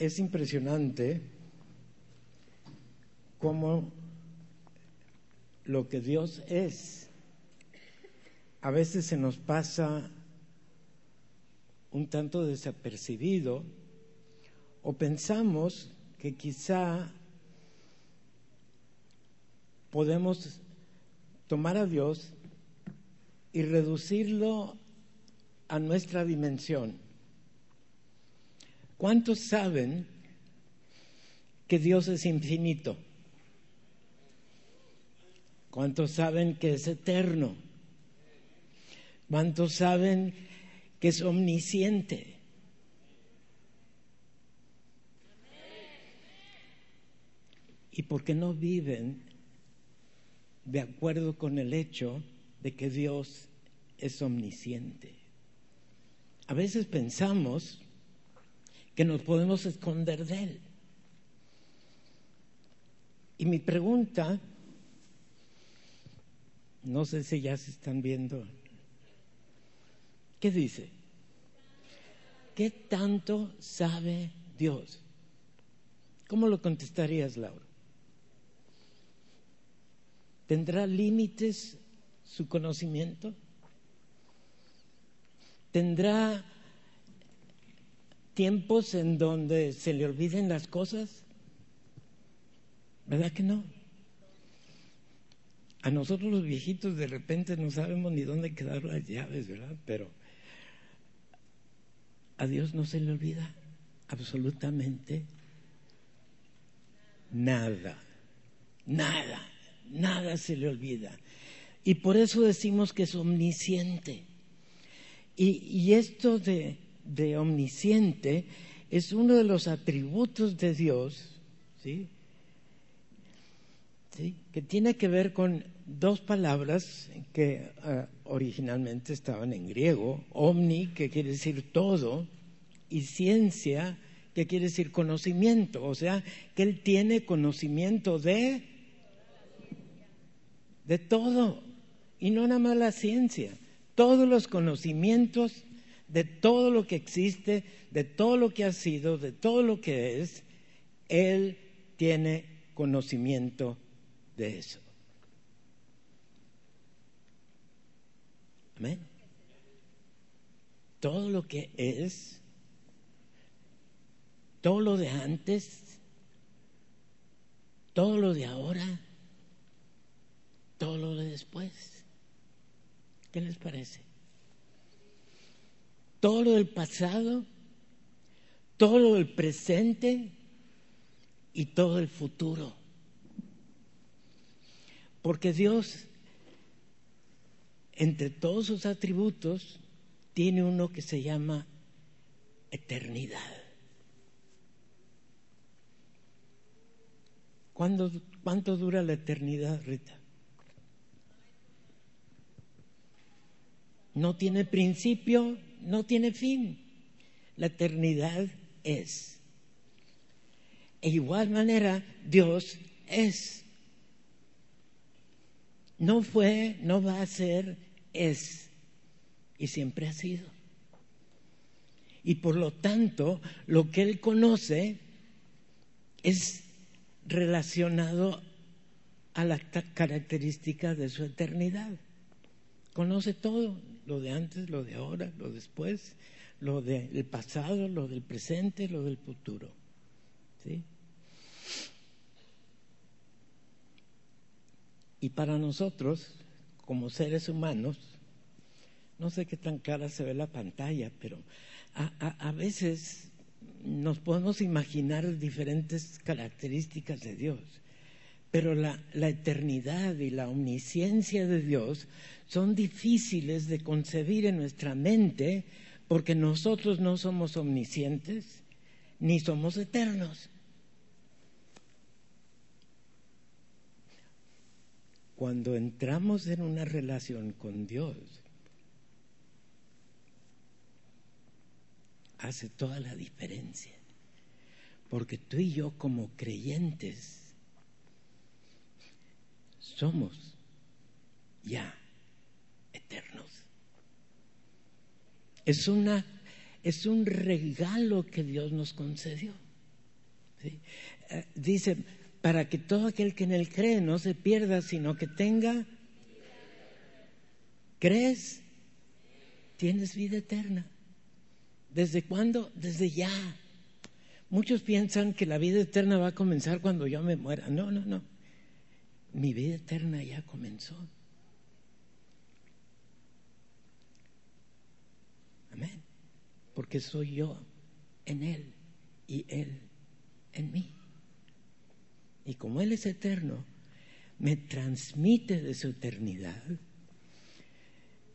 es impresionante cómo lo que Dios es a veces se nos pasa un tanto desapercibido o pensamos que quizá podemos tomar a Dios y reducirlo a nuestra dimensión. ¿Cuántos saben que Dios es infinito? ¿Cuántos saben que es eterno? ¿Cuántos saben que es omnisciente? ¿Y por qué no viven de acuerdo con el hecho de que Dios es omnisciente? A veces pensamos que nos podemos esconder de Él. Y mi pregunta, no sé si ya se están viendo, ¿qué dice? ¿Qué tanto sabe Dios? ¿Cómo lo contestarías, Laura? ¿Tendrá límites su conocimiento? ¿Tendrá tiempos en donde se le olviden las cosas? ¿Verdad que no? A nosotros los viejitos de repente no sabemos ni dónde quedar las llaves, ¿verdad? Pero a Dios no se le olvida absolutamente nada, nada nada se le olvida. Y por eso decimos que es omnisciente. Y, esto de, de, omnisciente es uno de los atributos de Dios, ¿sí? ¿sí? que tiene que ver con dos palabras que ah, originalmente estaban en griego, omni, que quiere decir todo, y ciencia, que quiere decir conocimiento, o sea, que Él tiene conocimiento de de todo, y no nada más la ciencia, todos los conocimientos de todo lo que existe, de todo lo que ha sido, de todo lo que es, Él tiene conocimiento de eso. Amén. Todo lo que es, todo lo de antes, todo lo de ahora, todo lo de después. ¿Qué les parece? Todo lo del pasado, todo lo del presente y todo el futuro. Porque Dios, entre todos sus atributos, tiene uno que se llama eternidad. ¿Cuánto dura la eternidad, Rita? No tiene principio, no tiene fin. La eternidad es. E igual manera, Dios es. No fue, no va a ser, es. Y siempre ha sido. Y por lo tanto, lo que Él conoce es relacionado a la característica de su eternidad. Conoce todo, lo de antes, lo de ahora, lo después, lo del pasado, lo del presente, lo del futuro. ¿Sí? Y para nosotros, como seres humanos, no sé qué tan clara se ve la pantalla, pero a, veces nos podemos imaginar diferentes características de Dios, pero la, eternidad y la omnisciencia de Dios son difíciles de concebir en nuestra mente porque nosotros no somos omniscientes ni somos eternos. Cuando entramos en una relación con Dios, hace toda la diferencia. Porque tú y yo como creyentes somos ya eternos. Es, una, es un regalo que Dios nos concedió. Eh, dice, para que todo aquel que en él cree no se pierda, sino que tenga... ¿Crees? Tienes vida eterna. ¿Desde cuándo? Desde ya. Muchos piensan que la vida eterna va a comenzar cuando yo me muera. No, no, no. Mi vida eterna ya comenzó. Amén. Porque soy yo en Él y Él en mí. Y como Él es eterno, me transmite de su eternidad,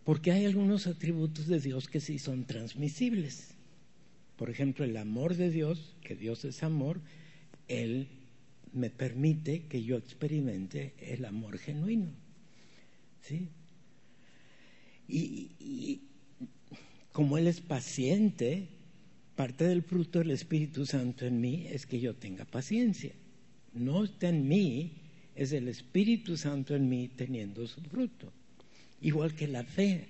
porque hay algunos atributos de Dios que sí son transmisibles. Por ejemplo, el amor de Dios, que Dios es amor, Él me permite que yo experimente el amor genuino. ¿Sí? Y, y como Él es paciente, parte del fruto del Espíritu Santo en mí es que yo tenga paciencia no está en mí, es el Espíritu Santo en mí teniendo su fruto. Igual que la fe,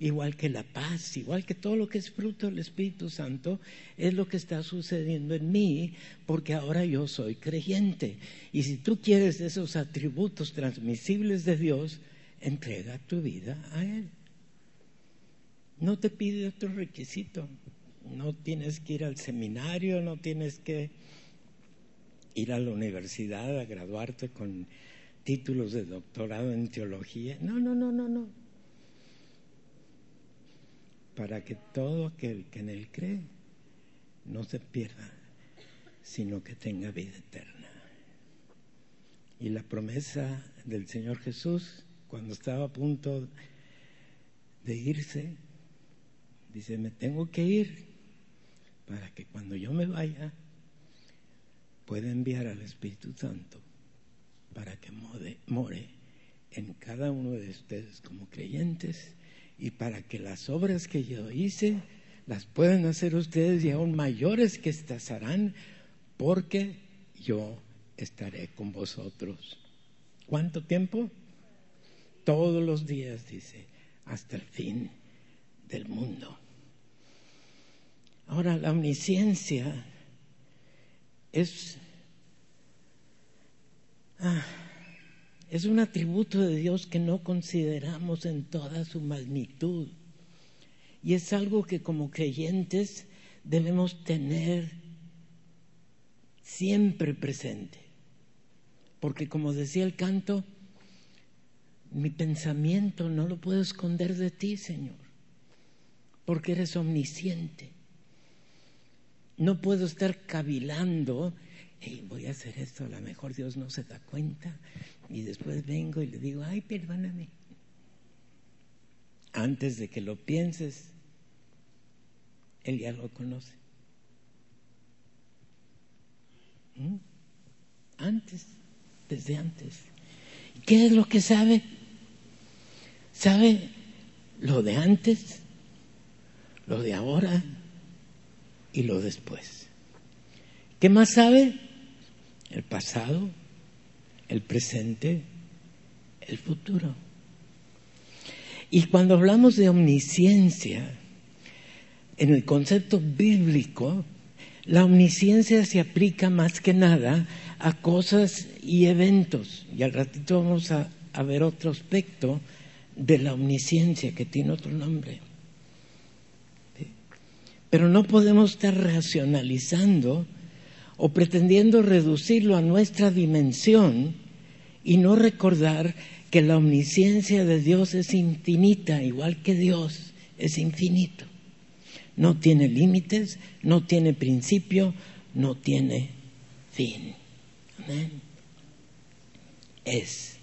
igual que la paz, igual que todo lo que es fruto del Espíritu Santo, es lo que está sucediendo en mí, porque ahora yo soy creyente. Y si tú quieres esos atributos transmisibles de Dios, entrega tu vida a Él. No te pide otro requisito. No tienes que ir al seminario, no tienes que ir a la universidad a graduarte con títulos de doctorado en teología. No, no, no, no, no. Para que todo aquel que en él cree no se pierda, sino que tenga vida eterna. Y la promesa del Señor Jesús, cuando estaba a punto de irse, dice, me tengo que ir para que cuando yo me vaya, puede enviar al Espíritu Santo para que more, en cada uno de ustedes como creyentes y para que las obras que yo hice las puedan hacer ustedes y aún mayores que estas harán porque yo estaré con vosotros. ¿Cuánto tiempo? Todos los días, dice, hasta el fin del mundo. Ahora, la omnisciencia es, ah, es un atributo de Dios que no consideramos en toda su magnitud. Y es algo que como creyentes debemos tener siempre presente. Porque como decía el canto, mi pensamiento no lo puedo esconder de ti, Señor, porque eres omnisciente. No puedo estar cavilando, voy a hacer esto, a lo mejor Dios no se da cuenta, y después vengo y le digo, ay, perdóname. Antes de que lo pienses, Él ya lo conoce. ¿Mm? Antes, desde antes. ¿Qué es lo que sabe? ¿Sabe lo de antes? ¿Lo de ahora? y lo después. ¿Qué más sabe? El pasado, el presente, el futuro. Y cuando hablamos de omnisciencia, en el concepto bíblico, la omnisciencia se aplica más que nada a cosas y eventos. Y al ratito vamos a, ver otro aspecto de la omnisciencia que tiene otro nombre. Pero no podemos estar racionalizando o pretendiendo reducirlo a nuestra dimensión y no recordar que la omnisciencia de Dios es infinita, igual que Dios es infinito. No tiene límites, no tiene principio, no tiene fin. Amén. Es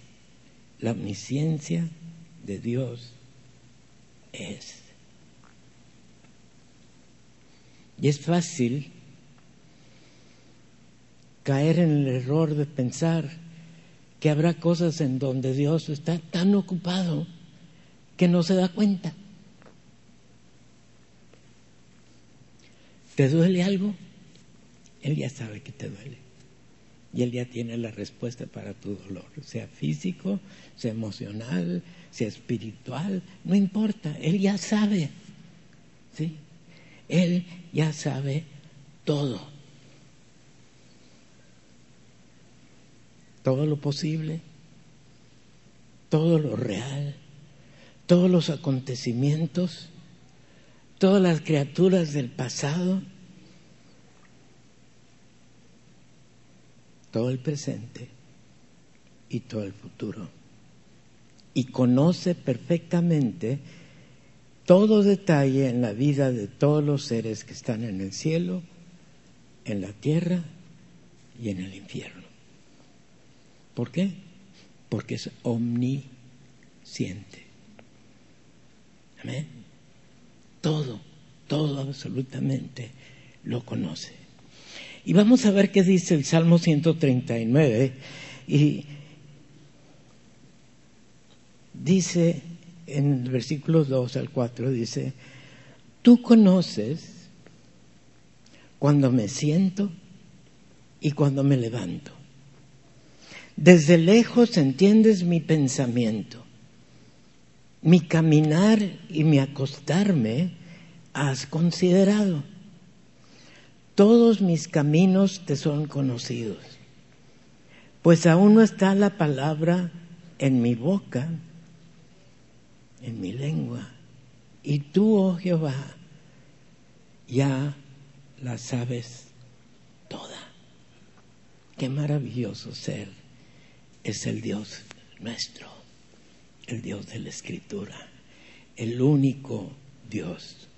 la omnisciencia de Dios es. Y es fácil caer en el error de pensar que habrá cosas en donde Dios está tan ocupado que no se da cuenta. ¿Te duele algo? Él ya sabe que te duele. Y Él ya tiene la respuesta para tu dolor, sea físico, sea emocional, sea espiritual, no importa, Él ya sabe. ¿Sí? Él ya sabe todo. Todo lo posible, todo lo real, todos los acontecimientos, todas las criaturas del pasado, todo el presente y todo el futuro. Y conoce perfectamente todo detalle en la vida de todos los seres que están en el cielo, en la tierra y en el infierno. ¿Por qué? Porque es omnisciente. Amén. Todo, todo absolutamente lo conoce. Y vamos a ver qué dice el Salmo 139. Y dice en el versículo 2 al 4, dice, tú conoces cuando me siento y cuando me levanto. Desde lejos entiendes mi pensamiento. Mi caminar y mi acostarme has considerado. Todos mis caminos te son conocidos, pues aún no está la palabra en mi boca, en mi lengua, y tú, oh Jehová, ya la sabes toda. Qué maravilloso ser es el Dios nuestro, el Dios de la Escritura, el único Dios.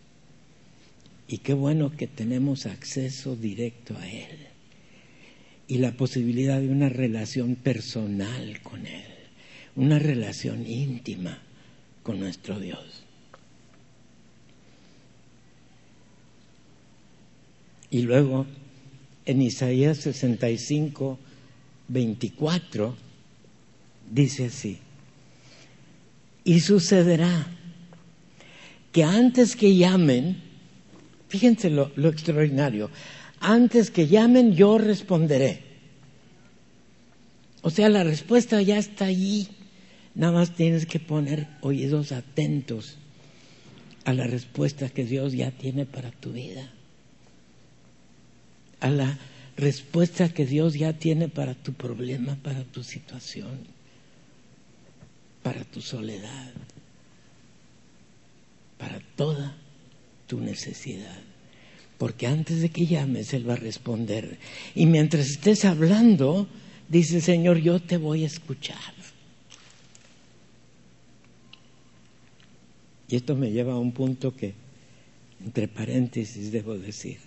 Y qué bueno que tenemos acceso directo a Él y la posibilidad de una relación personal con Él, una relación íntima con nuestro Dios. Y luego, en Isaías 65, 24, dice así, y sucederá que antes que llamen, fíjense lo, lo extraordinario, antes que llamen yo responderé. O sea, la respuesta ya está allí. Nada más tienes que poner oídos atentos a la respuesta que Dios ya tiene para tu vida. A la respuesta que Dios ya tiene para tu problema, para tu situación, para tu soledad, para toda tu necesidad. Porque antes de que llames, Él va a responder. Y mientras estés hablando, dice Señor, yo te voy a escuchar. Y esto me lleva a un punto que, entre paréntesis, debo decir.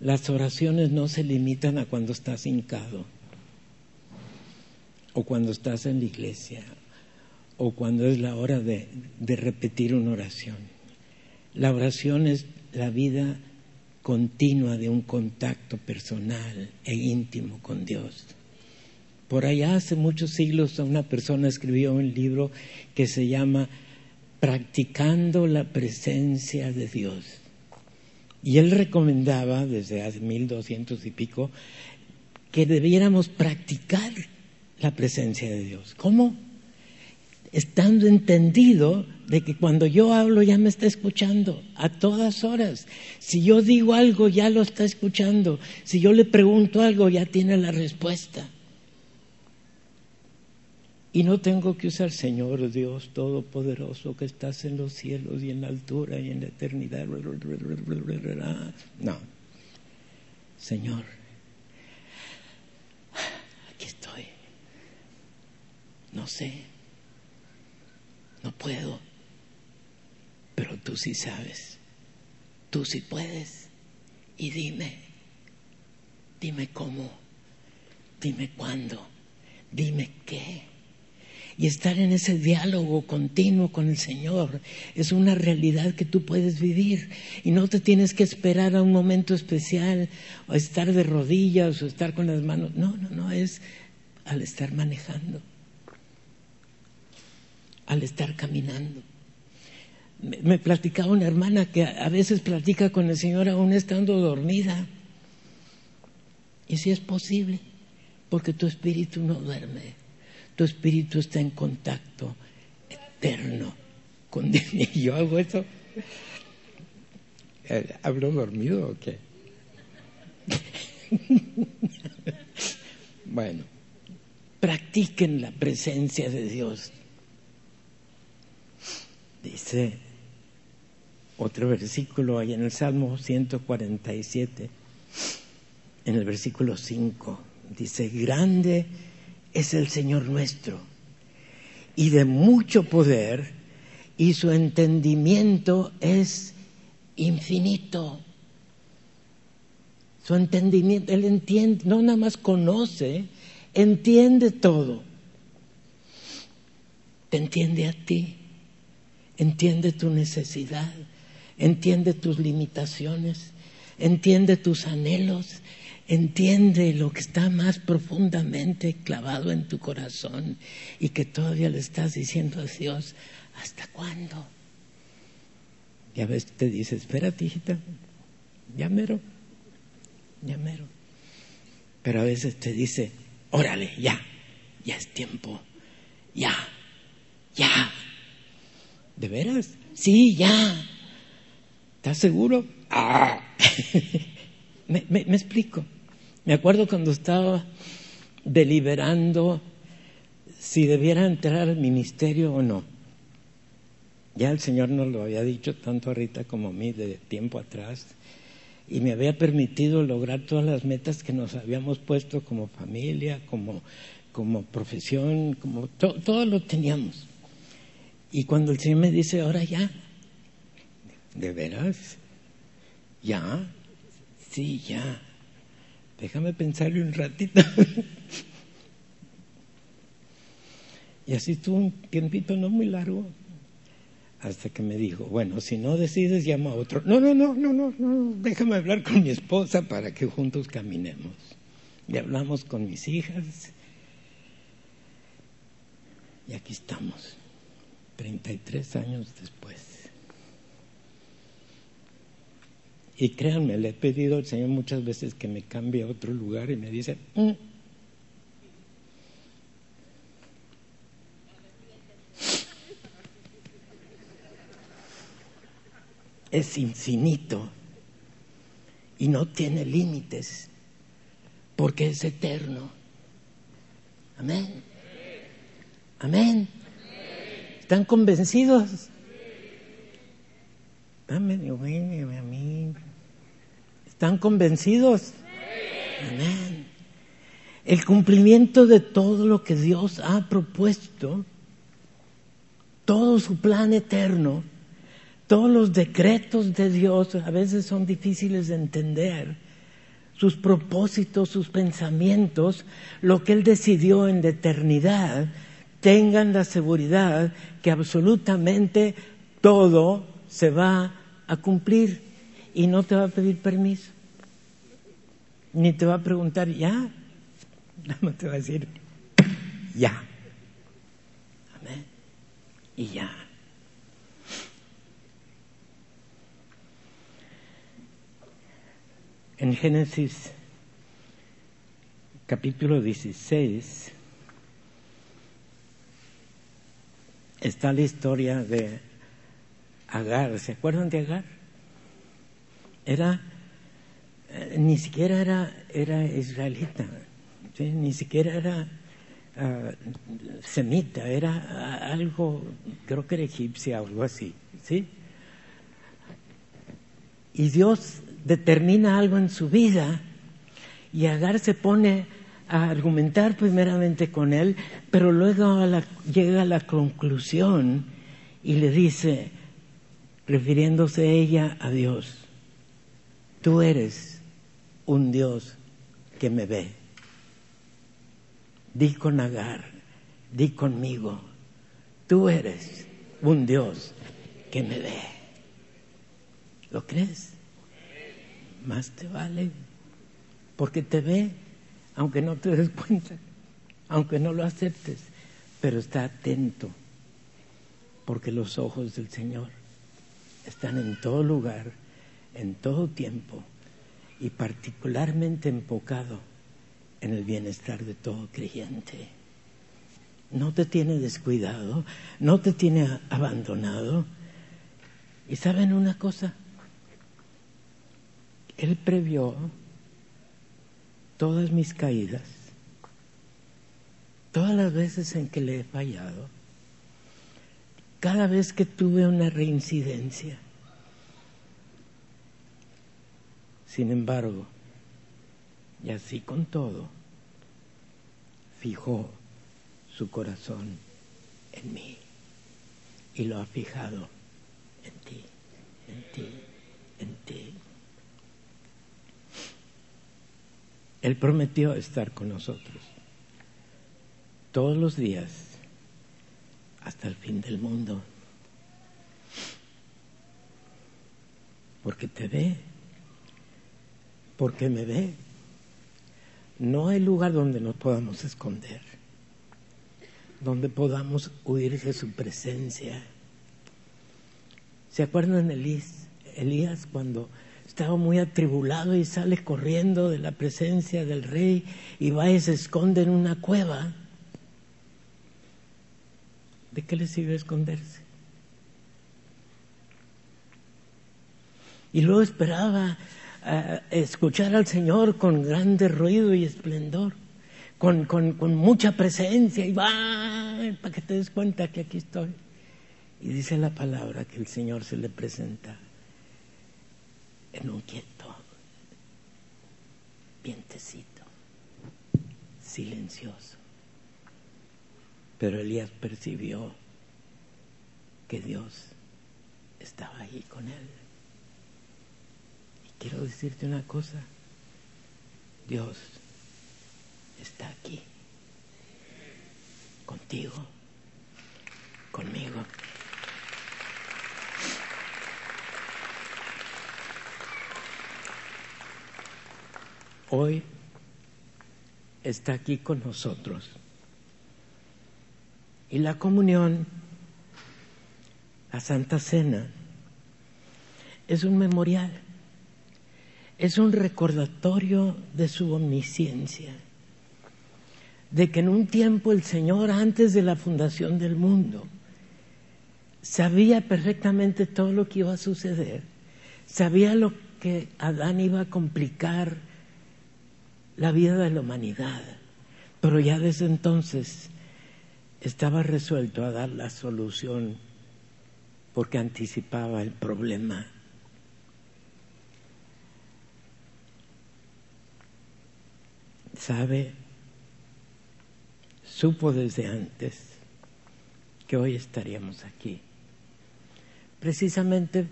Las oraciones no se limitan a cuando estás hincado, o cuando estás en la iglesia, o cuando es la hora de, de repetir una oración. La oración es la vida continua de un contacto personal e íntimo con Dios. Por allá hace muchos siglos una persona escribió un libro que se llama Practicando la presencia de Dios. Y él recomendaba, desde hace mil doscientos y pico, que debiéramos practicar la presencia de Dios. ¿Cómo? Estando entendido de que cuando yo hablo ya me está escuchando a todas horas. Si yo digo algo ya lo está escuchando. Si yo le pregunto algo ya tiene la respuesta. Y no tengo que usar Señor Dios Todopoderoso que estás en los cielos y en la altura y en la eternidad. No. Señor, aquí estoy. No sé. Puedo. Pero tú sí sabes. Tú sí puedes. Y dime. Dime cómo. Dime cuándo. Dime qué y estar en ese diálogo continuo con el Señor es una realidad que tú puedes vivir y no te tienes que esperar a un momento especial o estar de rodillas o estar con las manos. No, no, no, es al estar manejando, al estar caminando. Me, platicaba una hermana que a veces platica con el Señor aún estando dormida. Y si es posible, porque tu espíritu no duerme tu espíritu está en contacto eterno con Dios. ¿Y yo hago eso? Eh, ¿Hablo dormido o qué? bueno, practiquen la presencia de Dios. Dice otro versículo ahí en el Salmo 147, en el versículo 5, dice, grande es el Señor nuestro y de mucho poder y su entendimiento es infinito. Su entendimiento, Él entiende, no nada más conoce, entiende todo. Te entiende a ti, entiende tu necesidad, entiende tus limitaciones, entiende tus anhelos, entiende lo que está más profundamente clavado en tu corazón y que todavía le estás diciendo a Dios, ¿hasta cuándo? Y a veces te dice, espérate, hijita, ya mero, ya. Pero a veces te dice, órale, ya, ya es tiempo, ya, ya. ¿De veras? Sí, ya. ¿Estás seguro? Ah. me, explico. Me acuerdo cuando estaba deliberando si debiera entrar al ministerio o no. Ya el Señor nos lo había dicho tanto a Rita como a mí de tiempo atrás y me había permitido lograr todas las metas que nos habíamos puesto como familia, como profesión, como todo lo teníamos. Y cuando el Señor me dice, ahora ya, ¿de veras? ¿Ya? Sí, ya. Déjame pensarlo un ratito. y así estuvo un tiempito no muy largo hasta que me dijo, bueno, si no decides, llama a otro. No, no, no, no, no, no, déjame hablar con mi esposa para que juntos caminemos. Y hablamos con mis hijas. Y aquí estamos, 33 años después. Y créanme, le he pedido al Señor muchas veces que me cambie a otro lugar y me dice, mm, es infinito y no tiene límites porque es eterno. Amén. Amén. ¿Están convencidos? A mí. ¿Están convencidos? Amén. El cumplimiento de todo lo que Dios ha propuesto, todo su plan eterno, todos los decretos de Dios a veces son difíciles de entender. Sus propósitos, sus pensamientos, lo que Él decidió en la eternidad, tengan la seguridad que absolutamente todo se va a cumplir y no te va a pedir permiso. Ni te va a preguntar, ya. Nada te va a decir, ya. Amén. Y ya. En Génesis capítulo 16 está la historia de Agar. ¿Se acuerdan de Agar? Era, eh, ni siquiera era, era israelita, ni siquiera era ah, semita, era algo, creo que era egipcia o algo así, ¿sí? Y Dios determina algo en su vida y Agar se pone a argumentar primeramente con él, pero luego llega a la conclusión y le dice, refiriéndose ella a Dios, tú eres un Dios que me ve. Di con Agar, di conmigo, tú eres un Dios que me ve. ¿Lo crees? más te vale, porque te ve, aunque no te des cuenta, aunque no lo aceptes, pero está atento, porque los ojos del Señor están en todo lugar, en todo tiempo, y particularmente enfocado en el bienestar de todo creyente. No te tiene descuidado, no te tiene abandonado. ¿Y saben una cosa? Él previó todas mis caídas, todas las veces en que le he fallado, cada vez que tuve una reincidencia. Sin embargo, y así con todo, fijó su corazón en mí y lo ha fijado en ti, en ti, en ti. Él prometió estar con nosotros todos los días hasta el fin del mundo. Porque te ve, porque me ve. No hay lugar donde nos podamos esconder, donde podamos huir de su presencia. ¿Se acuerdan Elías, Elías cuando estaba muy atribulado y sale corriendo de la presencia del rey y va y se esconde en una cueva? ¿De qué le sirve esconderse? Y luego esperaba escuchar al Señor con grande ruido y esplendor, con, con, con mucha presencia, y va, para que te des cuenta que aquí estoy. Y dice la palabra que el Señor se le presenta en un quieto, vientecito, silencioso. Pero Elías percibió que Dios estaba ahí con él. Y quiero decirte una cosa, Dios está aquí, contigo, conmigo. Hoy está aquí con nosotros. Y la comunión, la Santa Cena, es un memorial, es un recordatorio de su omnisciencia, de que en un tiempo el Señor, antes de la fundación del mundo, sabía perfectamente todo lo que iba a suceder, sabía lo que Adán iba a complicar la vida de la humanidad, pero ya desde entonces estaba resuelto a dar la solución porque anticipaba el problema. Sabe, supo desde antes que hoy estaríamos aquí, precisamente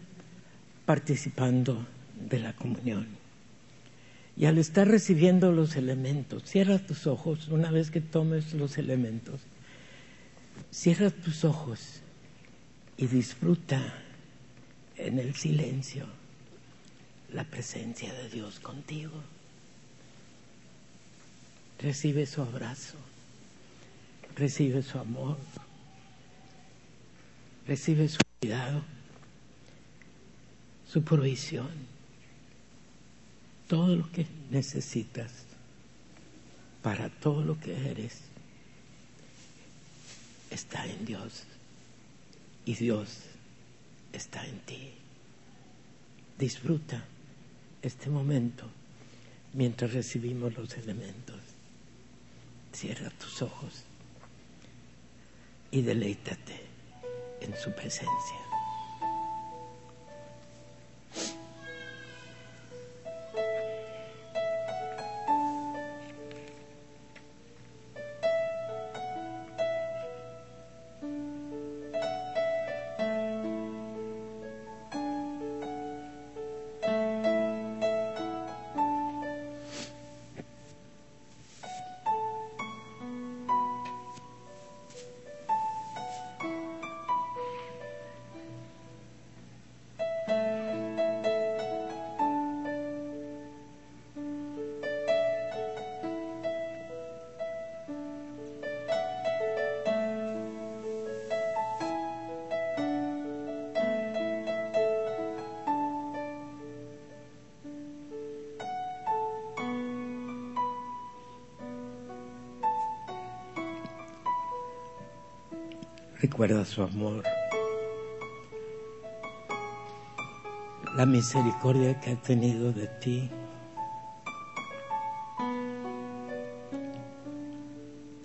participando de la comunión. Y al estar recibiendo los elementos, cierra tus ojos una vez que tomes los elementos Cierra tus ojos y disfruta en el silencio la presencia de Dios contigo. Recibe su abrazo, recibe su amor, recibe su cuidado, su provisión, todo lo que necesitas para todo lo que eres está en Dios y Dios está en ti. Disfruta este momento mientras recibimos los elementos. Cierra tus ojos y deleítate en su presencia. Recuerda su amor, la misericordia que ha tenido de ti.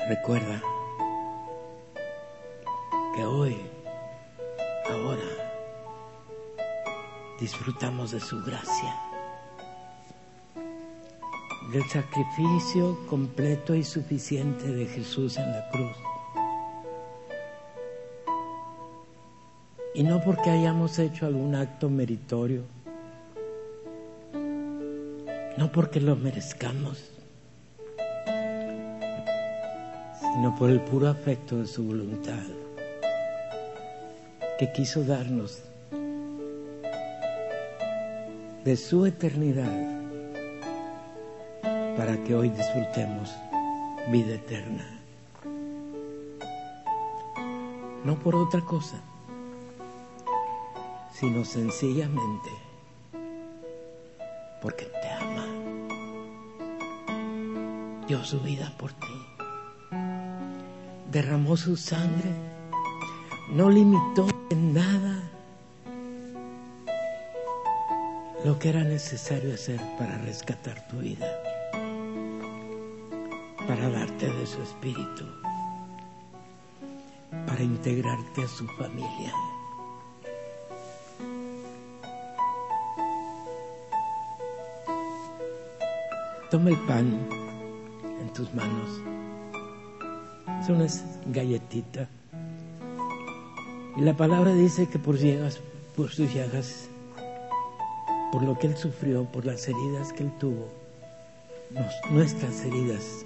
Recuerda que hoy, ahora, disfrutamos de su gracia, del sacrificio completo y suficiente de Jesús en la cruz. Y no porque hayamos hecho algún acto meritorio, no porque lo merezcamos, sino por el puro afecto de su voluntad, que quiso darnos de su eternidad para que hoy disfrutemos vida eterna. No por otra cosa sino sencillamente porque te ama. Dio su vida por ti. Derramó su sangre. No limitó en nada lo que era necesario hacer para rescatar tu vida, para darte de su espíritu, para integrarte a su familia. Toma el pan en tus manos. Es una galletita. Y la palabra dice que por, llagas, por sus llagas, por lo que Él sufrió, por las heridas que Él tuvo, nuestras heridas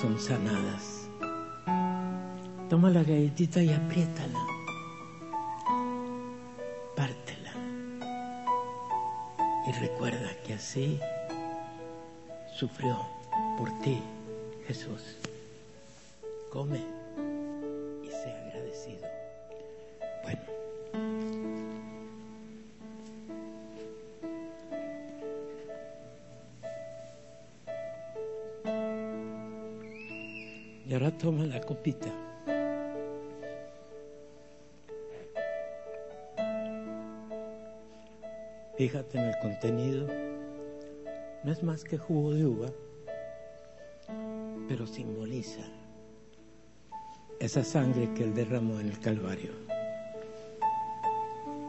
son sanadas. Toma la galletita y apriétala. Pártela. Y recuerda que así sufrió por ti, Jesús. Come y sea agradecido. Bueno. Y ahora toma la copita. Fíjate en el contenido. No es más que jugo de uva, pero simboliza esa sangre que Él derramó en el Calvario,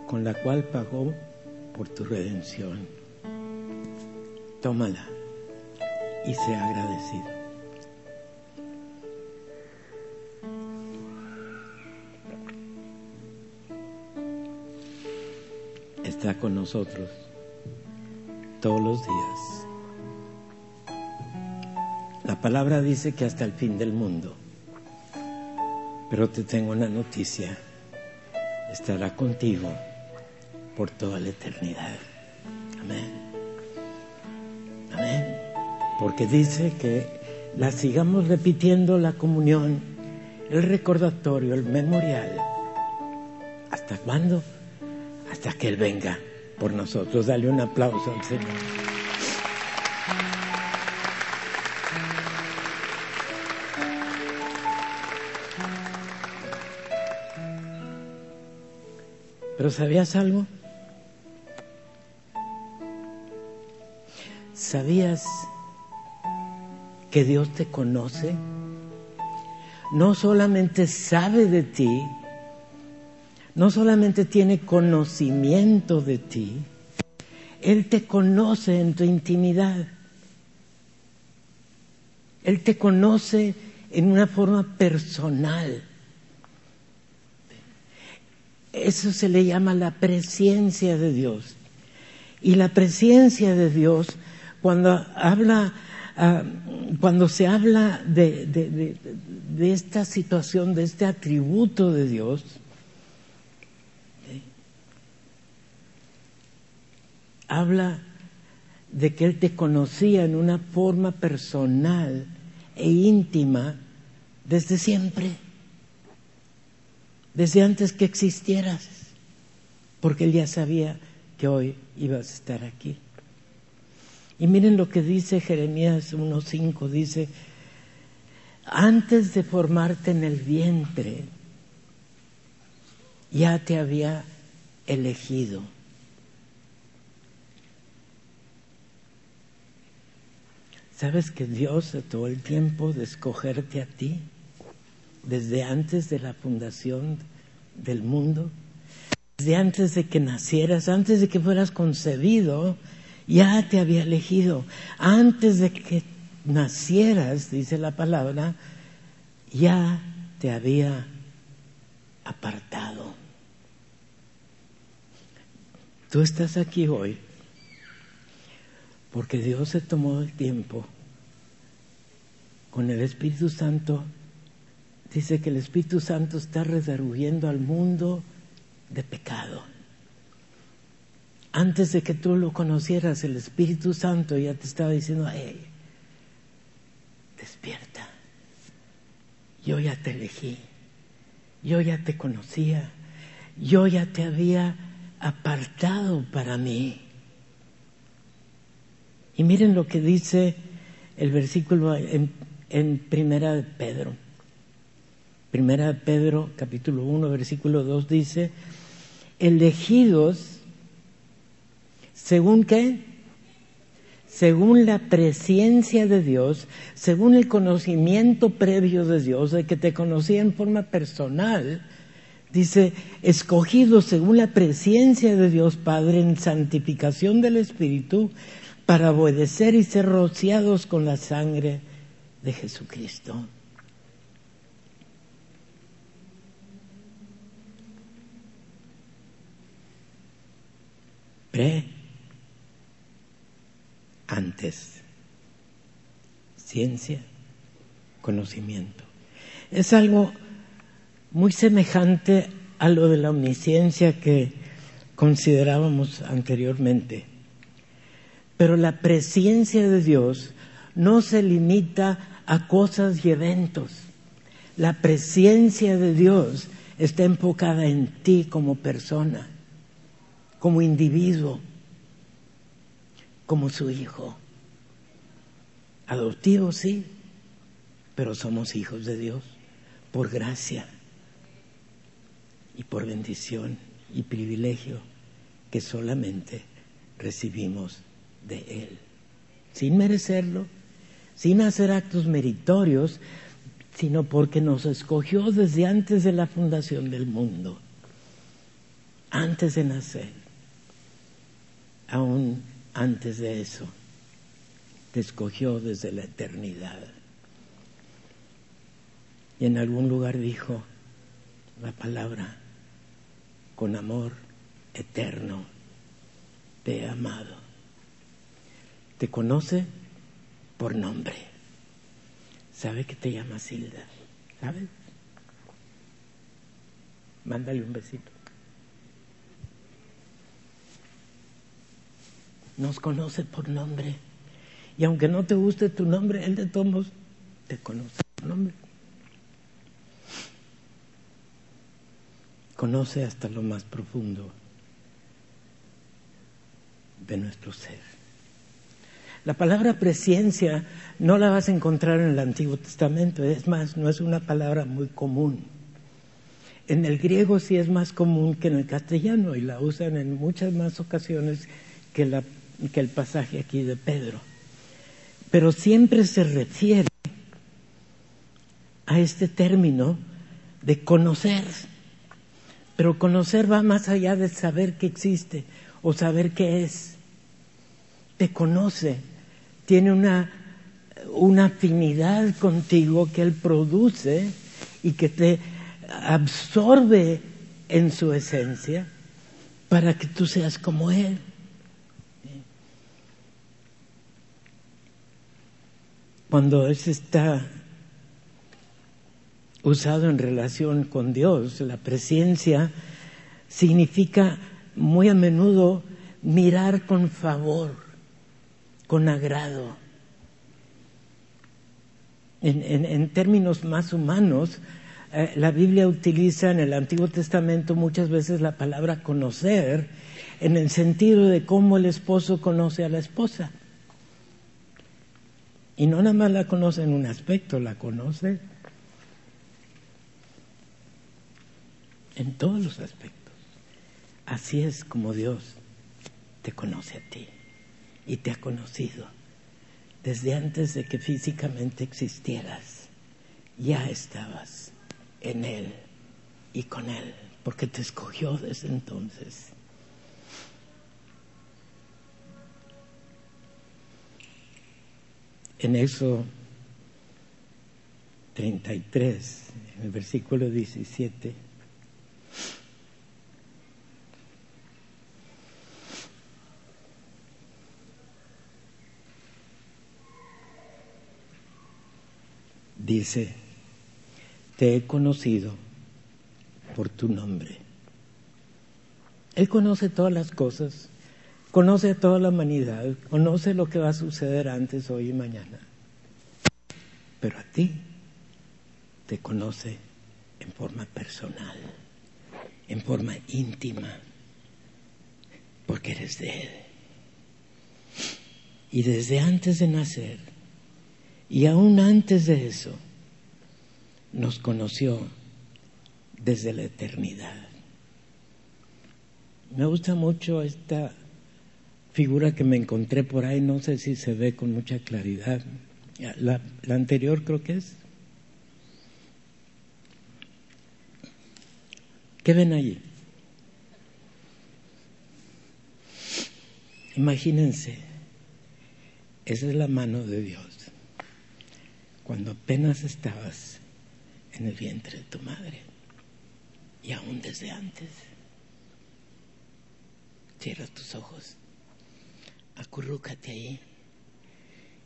con la cual pagó por tu redención. Tómala y sea agradecido. Está con nosotros todos los días. La palabra dice que hasta el fin del mundo. Pero te tengo una noticia. Estará contigo por toda la eternidad. Amén. Amén. Porque dice que la sigamos repitiendo la comunión, el recordatorio, el memorial. ¿Hasta cuándo? Hasta que Él venga por nosotros. Dale un aplauso al Señor. Pero ¿sabías algo? ¿Sabías que Dios te conoce? No solamente sabe de ti, no solamente tiene conocimiento de ti, Él te conoce en tu intimidad. Él te conoce en una forma personal. Eso se le llama la presencia de Dios. Y la presencia de Dios, cuando habla, ah, cuando se habla de, esta situación, de este atributo de Dios, habla de que Él te conocía en una forma personal e íntima desde siempre desde antes que existieras, porque Él ya sabía que hoy ibas a estar aquí. Y miren lo que dice Jeremías 1.5, dice, antes de formarte en el vientre, ya te había elegido. ¿Sabes que Dios se todo el tiempo de escogerte a ti? Desde antes de la fundación del mundo, desde antes de que nacieras, antes de que fueras concebido, ya te había elegido. Antes de que nacieras, dice la palabra, ya te había apartado. Tú estás aquí hoy porque Dios se tomó el tiempo con el Espíritu Santo. Dice que el Espíritu Santo está redarguyendo al mundo de pecado. Antes de que tú lo conocieras, el Espíritu Santo ya te estaba diciendo, hey, despierta. Yo ya te elegí. Yo ya te conocía. Yo ya te había apartado para mí. Y miren lo que dice el versículo en, en Primera de Pedro. Primera de Pedro, capítulo 1, versículo 2 dice, elegidos, ¿según qué? Según la presencia de Dios, según el conocimiento previo de Dios, de que te conocía en forma personal, dice, escogidos según la presencia de Dios Padre en santificación del Espíritu, para obedecer y ser rociados con la sangre de Jesucristo. Antes, ciencia, conocimiento. Es algo muy semejante a lo de la omnisciencia que considerábamos anteriormente. Pero la presencia de Dios no se limita a cosas y eventos. La presencia de Dios está enfocada en ti como persona, como individuo, como su hijo. Adoptivo, sí, pero somos hijos de Dios por gracia y por bendición y privilegio que solamente recibimos de Él, sin merecerlo, sin hacer actos meritorios, sino porque nos escogió desde antes de la fundación del mundo, antes de nacer, aún antes de eso, te escogió desde la eternidad. Y en algún lugar dijo la palabra, con amor eterno te he amado te conoce por nombre. Sabe que te llama Hilda. ¿Sabes? Mándale un besito. Nos conoce por nombre. Y aunque no te guste tu nombre, Él de todos te conoce por nombre. Conoce hasta lo más profundo de nuestro ser. La palabra presencia no la vas a encontrar en el Antiguo Testamento, es más, no es una palabra muy común. En el griego sí es más común que en el castellano y la usan en muchas más ocasiones que, que el pasaje aquí de Pedro. Pero siempre se refiere a este término de conocer. Pero conocer va más allá de saber que existe o saber qué es. Te conoce tiene una, una afinidad contigo que Él produce y que te absorbe en su esencia para que tú seas como Él. Cuando eso está usado en relación con Dios, la presencia significa muy a menudo mirar con favor con agrado. En, términos más humanos, eh, la Biblia utiliza en el Antiguo Testamento muchas veces la palabra conocer en el sentido de cómo el esposo conoce a la esposa. Y no nada más la conoce en un aspecto, la conoce en todos los aspectos. Así es como Dios te conoce a ti y te ha conocido desde antes de que físicamente existieras, ya estabas en Él y con Él, porque te escogió desde entonces. En eso 33, en el versículo 17, dice, te he conocido por tu nombre. Él conoce todas las cosas, conoce a toda la humanidad, conoce lo que va a suceder antes, hoy y mañana. Pero a ti te conoce en forma personal, en forma íntima, porque eres de Él. Y desde antes de nacer, y aún antes de eso, nos conoció desde la eternidad. Me gusta mucho esta figura que me encontré por ahí, no sé si se ve con mucha claridad. La, anterior creo que es. ¿Qué ven allí? Imagínense, esa es la mano de Dios. Cuando apenas estabas en el vientre de tu madre y aún desde antes. Cierra tus ojos, acurrúcate ahí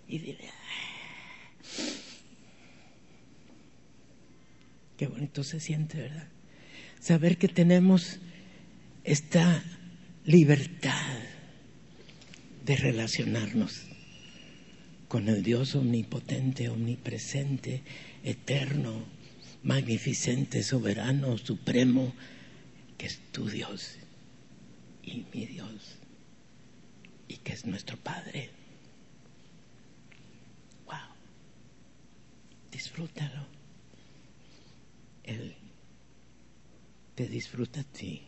y dile, qué bonito se siente, ¿verdad? Saber que tenemos esta libertad de relacionarnos con el Dios omnipotente, omnipresente, eterno, magnificente, soberano, supremo, que es tu Dios y mi Dios y que es nuestro Padre. Wow. Disfrútalo. Él te disfruta a ti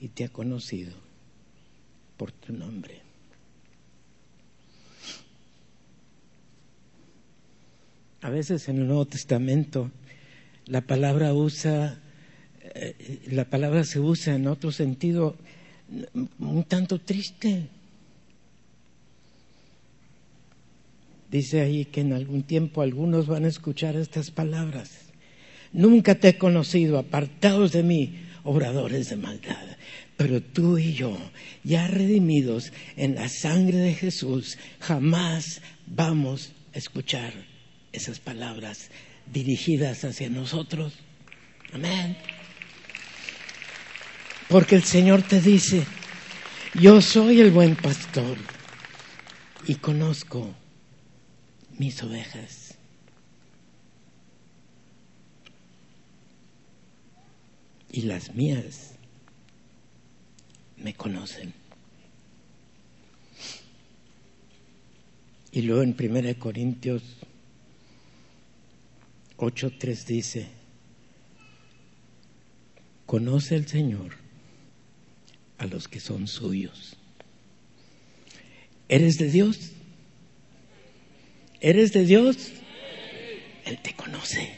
y te ha conocido por tu nombre. A veces en el Nuevo Testamento la palabra usa, eh, la palabra se usa en otro sentido un tanto triste. Dice ahí que en algún tiempo algunos van a escuchar estas palabras. Nunca te he conocido, apartados de mí, obradores de maldad. Pero tú y yo, ya redimidos en la sangre de Jesús, jamás vamos a escuchar esas palabras dirigidas hacia nosotros. Amén. Porque el Señor te dice, yo soy el buen pastor y conozco mis ovejas. Y las mías me conocen. Y luego en 1 Corintios 8.3 dice, conoce el Señor a los que son suyos. ¿Eres de Dios? ¿Eres de Dios? Él te conoce.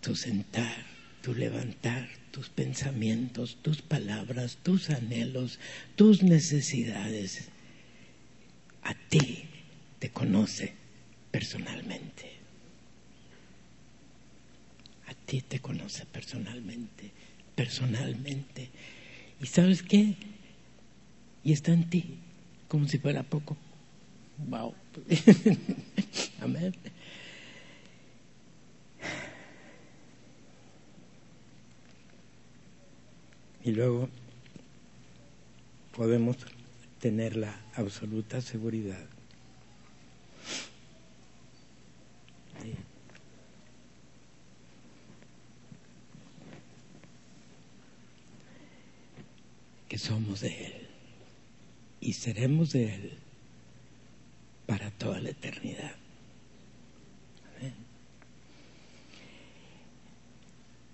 Tu sentar, tu levantar, tus pensamientos, tus palabras, tus anhelos, tus necesidades. A ti te conoce personalmente. A ti te conoce personalmente, personalmente. ¿Y sabes qué? Y está en ti, como si fuera poco. Wow. Amén. Y luego podemos tener la absoluta seguridad que somos de Él y seremos de Él para toda la eternidad.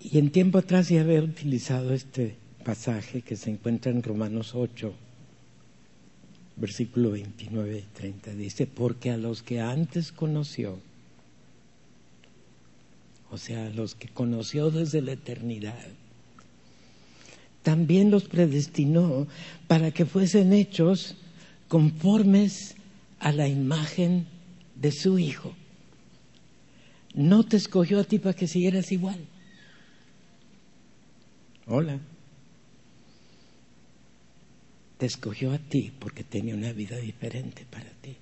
Y en tiempo atrás ya había utilizado este pasaje que se encuentra en Romanos 8, versículo 29 y 30. Dice, porque a los que antes conoció, o sea, a los que conoció desde la eternidad, también los predestinó para que fuesen hechos conformes a la imagen de su Hijo. No te escogió a ti para que siguieras igual. Hola. Te escogió a ti porque tenía una vida diferente para ti.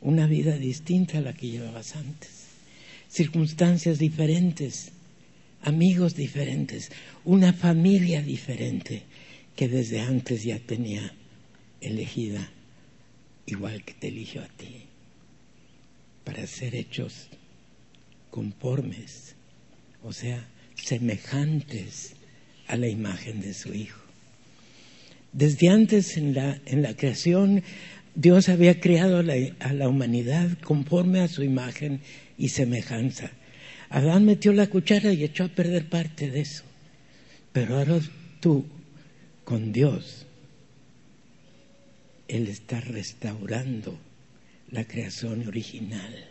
Una vida distinta a la que llevabas antes. Circunstancias diferentes, amigos diferentes, una familia diferente que desde antes ya tenía elegida, igual que te eligió a ti, para ser hechos conformes, o sea, semejantes a la imagen de su Hijo. Desde antes en la, en la creación, Dios había creado a la, a la humanidad conforme a su imagen y semejanza. Adán metió la cuchara y echó a perder parte de eso. Pero ahora tú, con Dios, Él está restaurando la creación original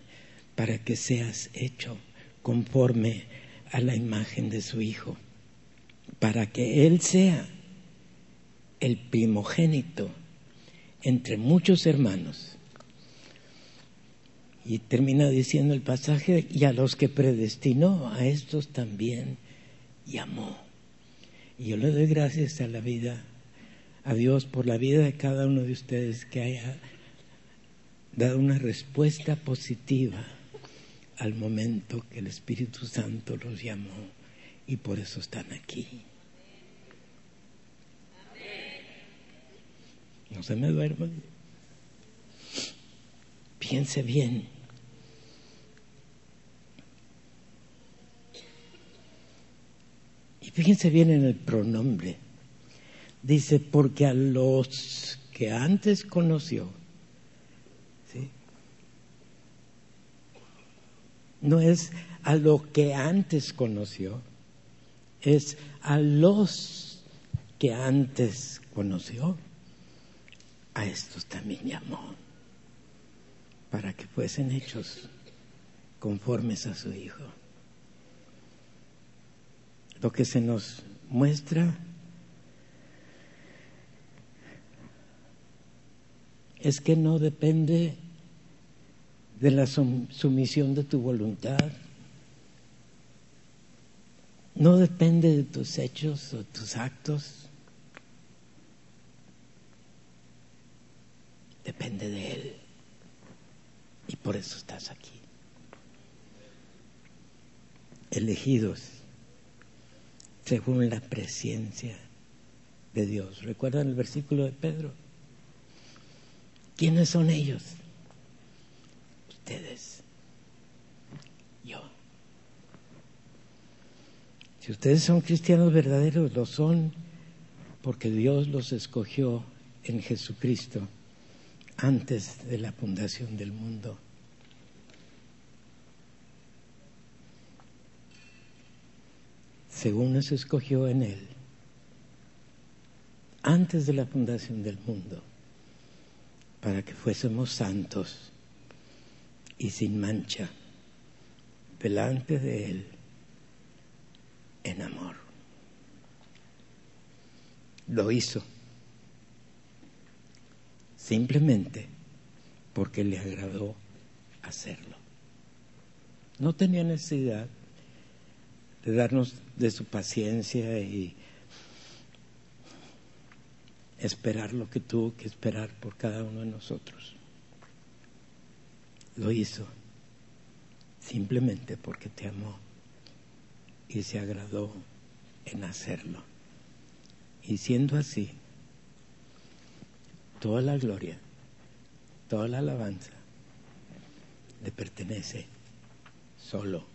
para que seas hecho conforme a la imagen de su Hijo, para que Él sea el primogénito entre muchos hermanos. Y termina diciendo el pasaje, y a los que predestinó, a estos también llamó. Y yo le doy gracias a la vida, a Dios por la vida de cada uno de ustedes que haya dado una respuesta positiva al momento que el Espíritu Santo los llamó y por eso están aquí. No se me duerman. Piense bien. Y fíjense bien en el pronombre. Dice, porque a los que antes conoció, no es a lo que antes conoció, es a los que antes conoció. A estos también llamó para que fuesen hechos conformes a su Hijo. Lo que se nos muestra es que no depende de la sumisión de tu voluntad. No depende de tus hechos o tus actos. Depende de Él. Y por eso estás aquí. Elegidos según la presencia de Dios. ¿Recuerdan el versículo de Pedro? ¿Quiénes son ellos? ustedes. Yo. Si ustedes son cristianos verdaderos, lo son porque Dios los escogió en Jesucristo antes de la fundación del mundo. Según nos escogió en Él, antes de la fundación del mundo, para que fuésemos santos y sin mancha delante de Él en amor. Lo hizo simplemente porque le agradó hacerlo. No tenía necesidad de darnos de su paciencia y esperar lo que tuvo que esperar por cada uno de nosotros lo hizo simplemente porque te amó y se agradó en hacerlo. Y siendo así, toda la gloria, toda la alabanza le pertenece solo